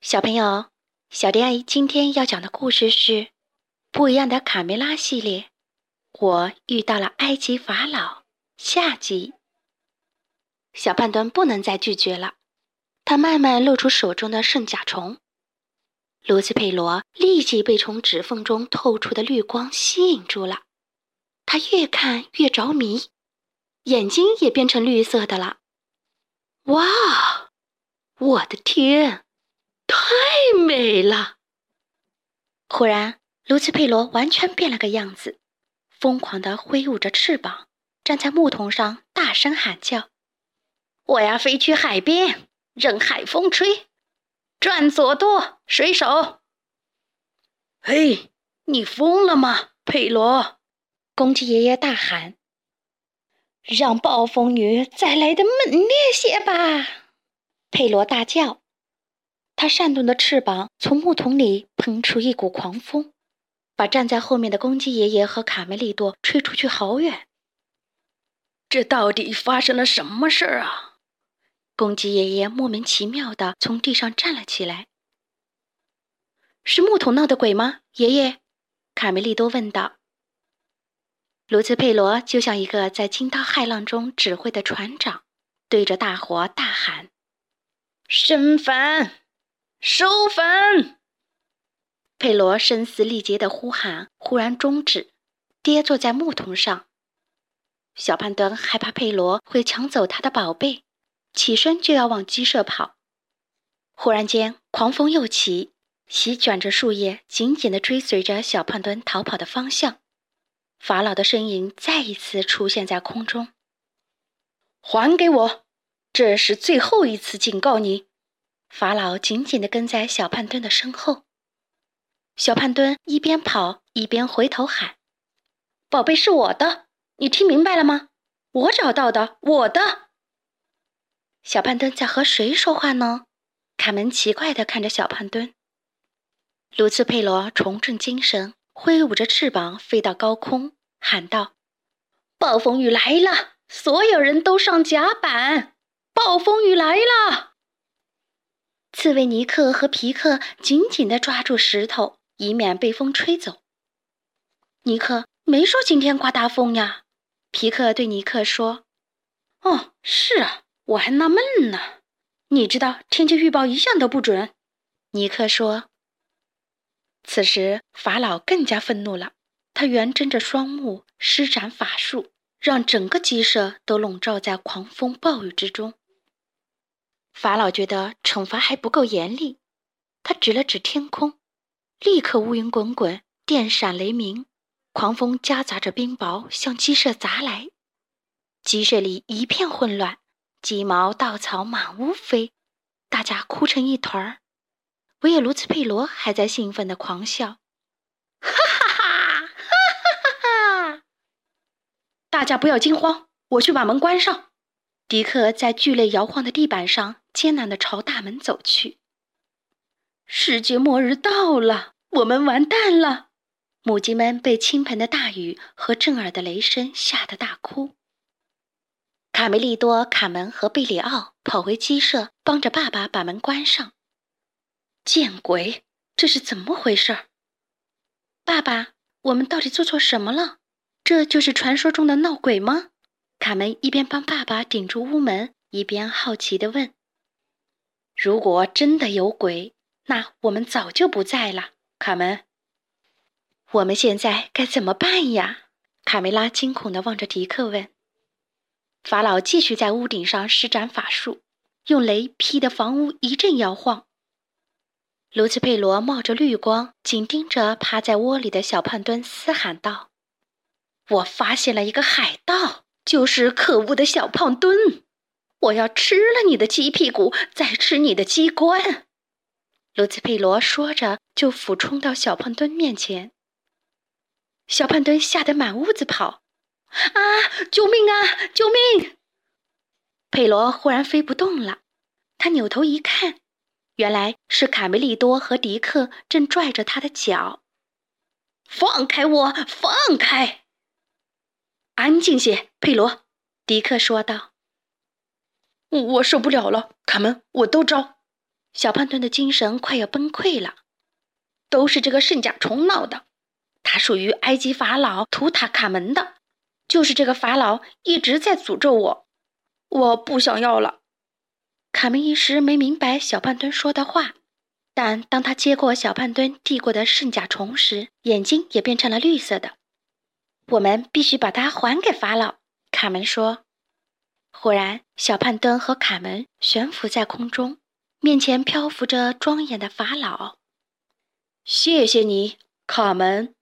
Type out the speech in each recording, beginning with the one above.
小朋友，小迪阿姨今天要讲的故事是《不一样的卡梅拉》系列。我遇到了埃及法老，下集。小胖墩不能再拒绝了，他慢慢露出手中的圣甲虫。罗斯佩罗立即被从指缝中透出的绿光吸引住了，他越看越着迷，眼睛也变成绿色的了。哇，我的天！太美了！忽然，卢奇佩罗完全变了个样子，疯狂地挥舞着翅膀，站在木桶上，大声喊叫：“我要飞去海边，任海风吹，转左舵，水手！”嘿，你疯了吗，佩罗？公鸡爷爷大喊：“让暴风雨再来的猛烈些吧！”佩罗大叫。他扇动的翅膀从木桶里喷出一股狂风，把站在后面的公鸡爷爷和卡梅利多吹出去好远。这到底发生了什么事儿啊？公鸡爷爷莫名其妙地从地上站了起来。是木桶闹的鬼吗？爷爷，卡梅利多问道。卢茨佩罗就像一个在惊涛骇浪中指挥的船长，对着大伙大喊：“升帆！”收粉！佩罗声嘶力竭的呼喊忽然终止，跌坐在木桶上。小胖墩害怕佩罗会抢走他的宝贝，起身就要往鸡舍跑。忽然间，狂风又起，席卷着树叶，紧紧地追随着小胖墩逃跑的方向。法老的身影再一次出现在空中。还给我！这是最后一次警告你。法老紧紧地跟在小胖墩的身后，小胖墩一边跑一边回头喊：“宝贝是我的，你听明白了吗？我找到的，我的。”小胖墩在和谁说话呢？卡门奇怪地看着小胖墩。卢茨佩罗重振精神，挥舞着翅膀飞到高空，喊道：“暴风雨来了，所有人都上甲板！暴风雨来了！”刺猬尼克和皮克紧紧地抓住石头，以免被风吹走。尼克没说今天刮大风呀。皮克对尼克说：“哦，是啊，我还纳闷呢。你知道天气预报一向都不准。”尼克说。此时法老更加愤怒了，他圆睁着双目，施展法术，让整个鸡舍都笼罩在狂风暴雨之中。法老觉得惩罚还不够严厉，他指了指天空，立刻乌云滚滚，电闪雷鸣，狂风夹杂着冰雹向鸡舍砸来，鸡舍里一片混乱，鸡毛稻草满屋飞，大家哭成一团儿，唯有卢茨佩罗还在兴奋地狂笑，哈哈哈，哈哈哈哈！大家不要惊慌，我去把门关上。迪克在剧烈摇晃的地板上艰难地朝大门走去。世界末日到了，我们完蛋了！母鸡们被倾盆的大雨和震耳的雷声吓得大哭。卡梅利多、卡门和贝里奥跑回鸡舍，帮着爸爸把门关上。见鬼，这是怎么回事？爸爸，我们到底做错什么了？这就是传说中的闹鬼吗？卡门一边帮爸爸顶住屋门，一边好奇地问：“如果真的有鬼，那我们早就不在了。”卡门，我们现在该怎么办呀？卡梅拉惊恐地望着迪克问。法老继续在屋顶上施展法术，用雷劈得房屋一阵摇晃。卢茨佩罗冒着绿光，紧盯着趴在窝里的小胖墩，嘶喊道：“我发现了一个海盗！”就是可恶的小胖墩！我要吃了你的鸡屁股，再吃你的鸡冠！卢兹佩罗说着，就俯冲到小胖墩面前。小胖墩吓得满屋子跑：“啊，救命啊，救命！”佩罗忽然飞不动了，他扭头一看，原来是卡梅利多和迪克正拽着他的脚。“放开我，放开！”安静些，佩罗，迪克说道。“我受不了了，卡门，我都招。”小胖墩的精神快要崩溃了。都是这个圣甲虫闹的，它属于埃及法老图塔卡门的，就是这个法老一直在诅咒我，我不想要了。卡门一时没明白小胖墩说的话，但当他接过小胖墩递过的圣甲虫时，眼睛也变成了绿色的。我们必须把它还给法老，卡门说。忽然，小胖墩和卡门悬浮在空中，面前漂浮着庄严的法老。谢谢你，卡门，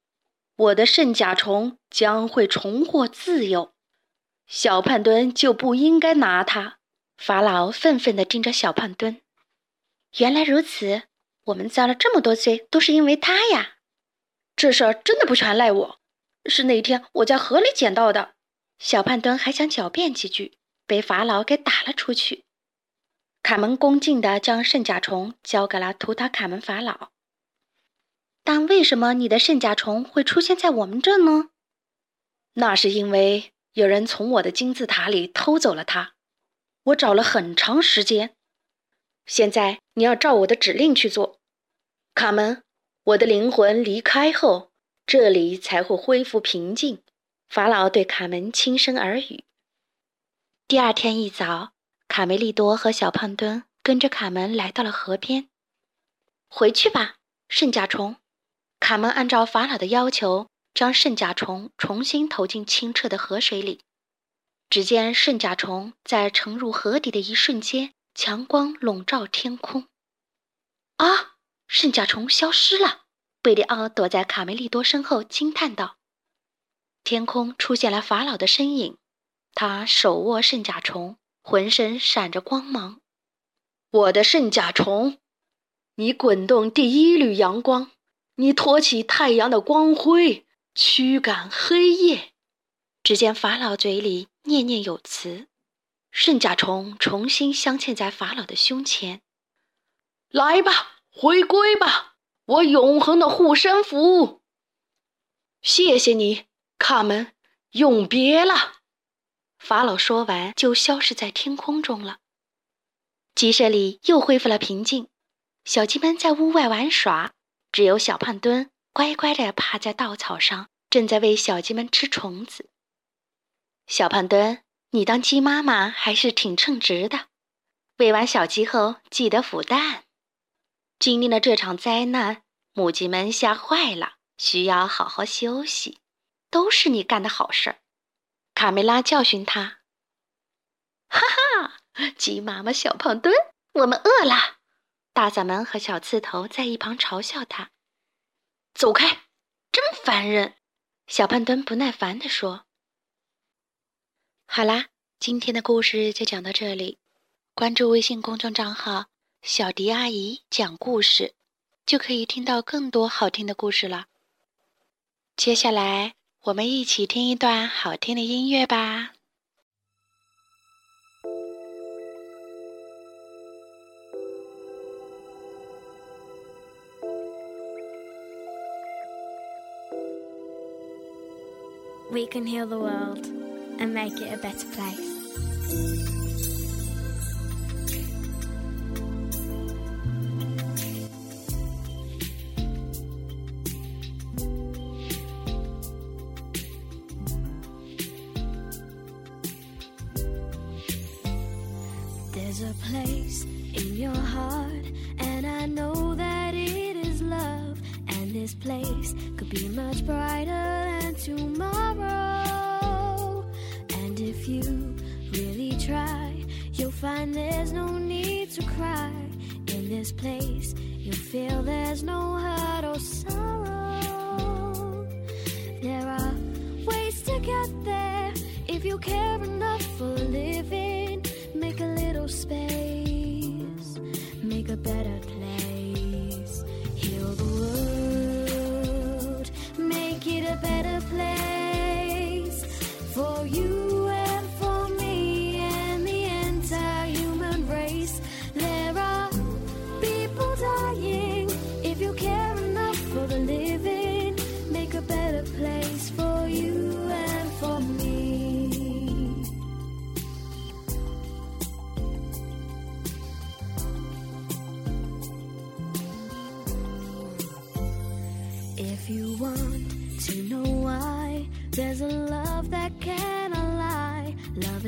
我的圣甲虫将会重获自由。小胖墩就不应该拿它。法老愤愤地盯着小胖墩。原来如此，我们遭了这么多罪，都是因为他呀！这事儿真的不全赖我，是那天我在河里捡到的。小胖墩还想狡辩几句，被法老给打了出去。卡门恭敬地将圣甲虫交给了图塔卡门法老。但为什么你的圣甲虫会出现在我们这呢？那是因为有人从我的金字塔里偷走了它。我找了很长时间。现在你要照我的指令去做，卡门。我的灵魂离开后，这里才会恢复平静。法老对卡门轻声耳语。第二天一早，卡梅利多和小胖墩跟着卡门来到了河边。回去吧，圣甲虫。卡门按照法老的要求，将圣甲虫重新投进清澈的河水里。只见圣甲虫在沉入河底的一瞬间，强光笼罩天空。啊！圣甲虫消失了！贝里奥躲在卡梅利多身后惊叹道：“天空出现了法老的身影，他手握圣甲虫，浑身闪着光芒。我的圣甲虫，你滚动第一缕阳光。”你托起太阳的光辉，驱赶黑夜。只见法老嘴里念念有词，圣甲虫重新镶嵌在法老的胸前。来吧，回归吧，我永恒的护身符。谢谢你，卡门，永别了。法老说完，就消失在天空中了。鸡舍里又恢复了平静，小鸡们在屋外玩耍。只有小胖墩乖乖地趴在稻草上，正在喂小鸡们吃虫子。小胖墩，你当鸡妈妈还是挺称职的。喂完小鸡后，记得孵蛋。经历了这场灾难，母鸡们吓坏了，需要好好休息。都是你干的好事儿。卡梅拉教训他：“哈哈，鸡妈妈，小胖墩，我们饿了。”大嗓门和小刺头在一旁嘲笑他：“走开，真烦人！”小胖墩不耐烦地说：“好啦，今天的故事就讲到这里。关注微信公众账号‘小迪阿姨讲故事’，就可以听到更多好听的故事了。接下来，我们一起听一段好听的音乐吧。” we can heal the world and make it a better place. There's a place in your heart, and I know that it is love. And this place could be much brighter than tomorrow. And if you really try, you'll find there's no need to cry. In this place, you'll feel there's no hurt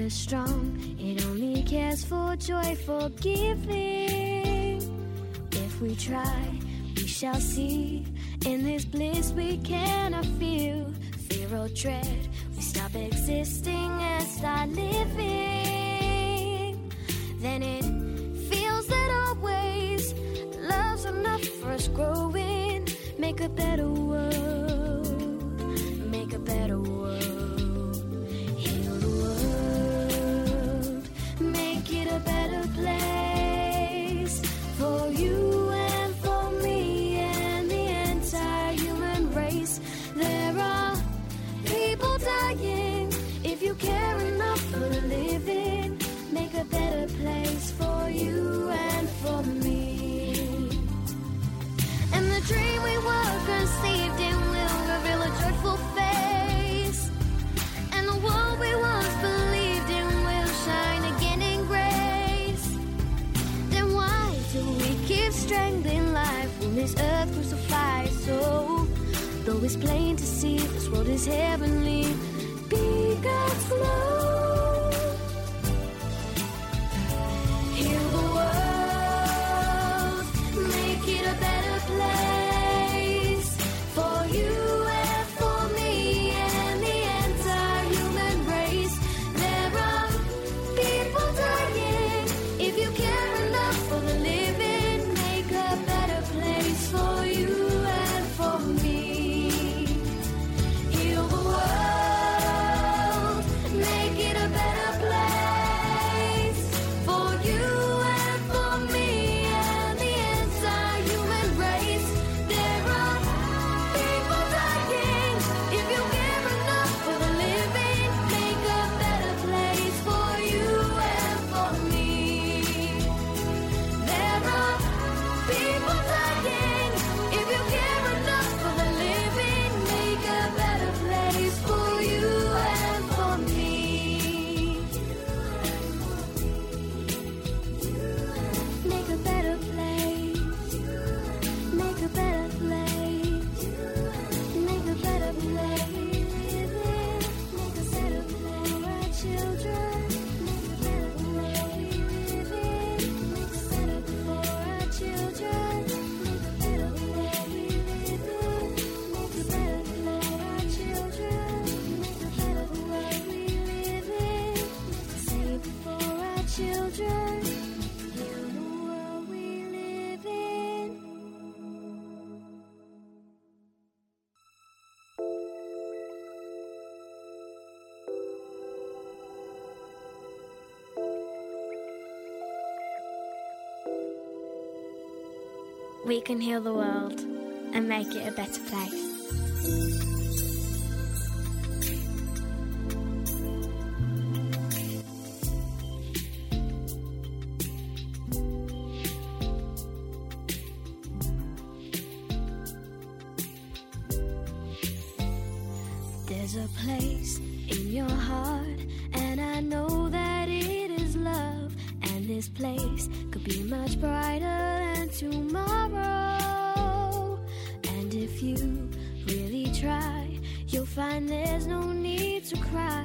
is strong. It only cares for joyful giving. If we try, we shall see. In this bliss we cannot feel fear or dread. We stop existing and start living. Then it feels that always love's enough for us growing. Make a better world. we can heal the world and make it a better place. there's no need to cry.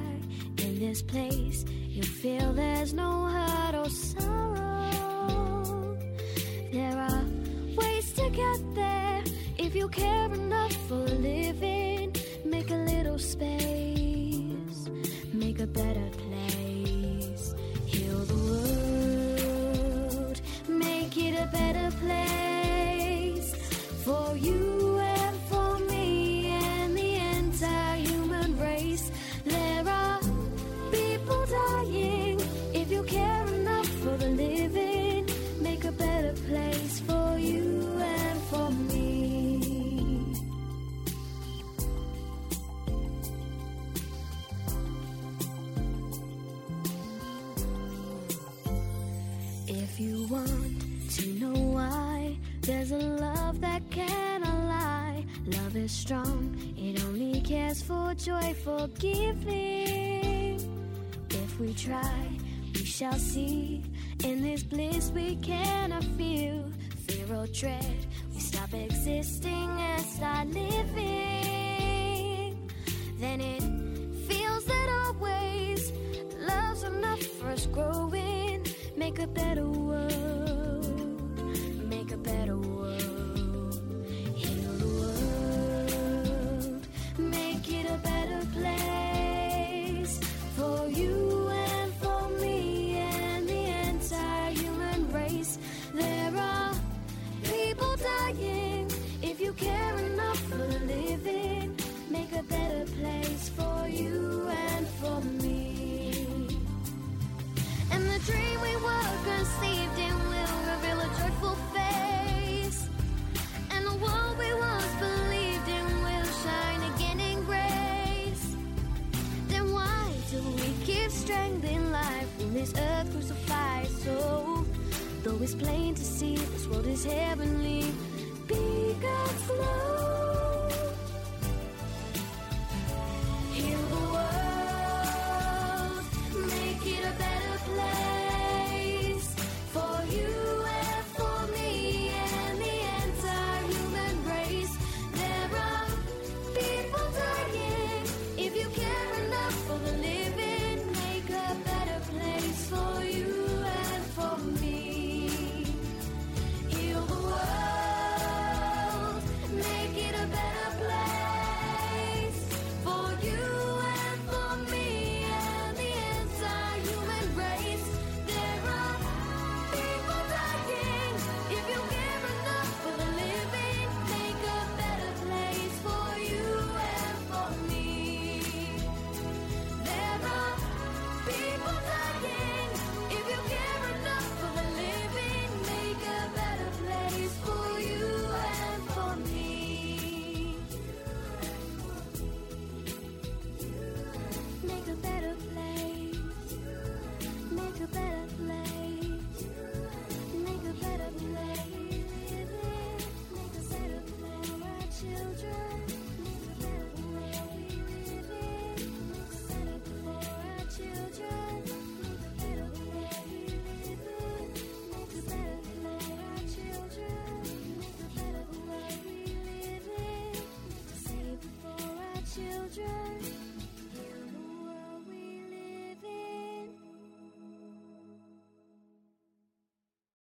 In this place, you'll feel there's no hurt or sorrow. There are ways to get there if you care enough for living. Make a little space, make a better place. Heal the world, make it a better place for you. joyful giving. If we try, we shall see. In this bliss we cannot feel. Fear or dread, we stop existing and start living. Then it feels that always love's enough for us growing. Make a better world.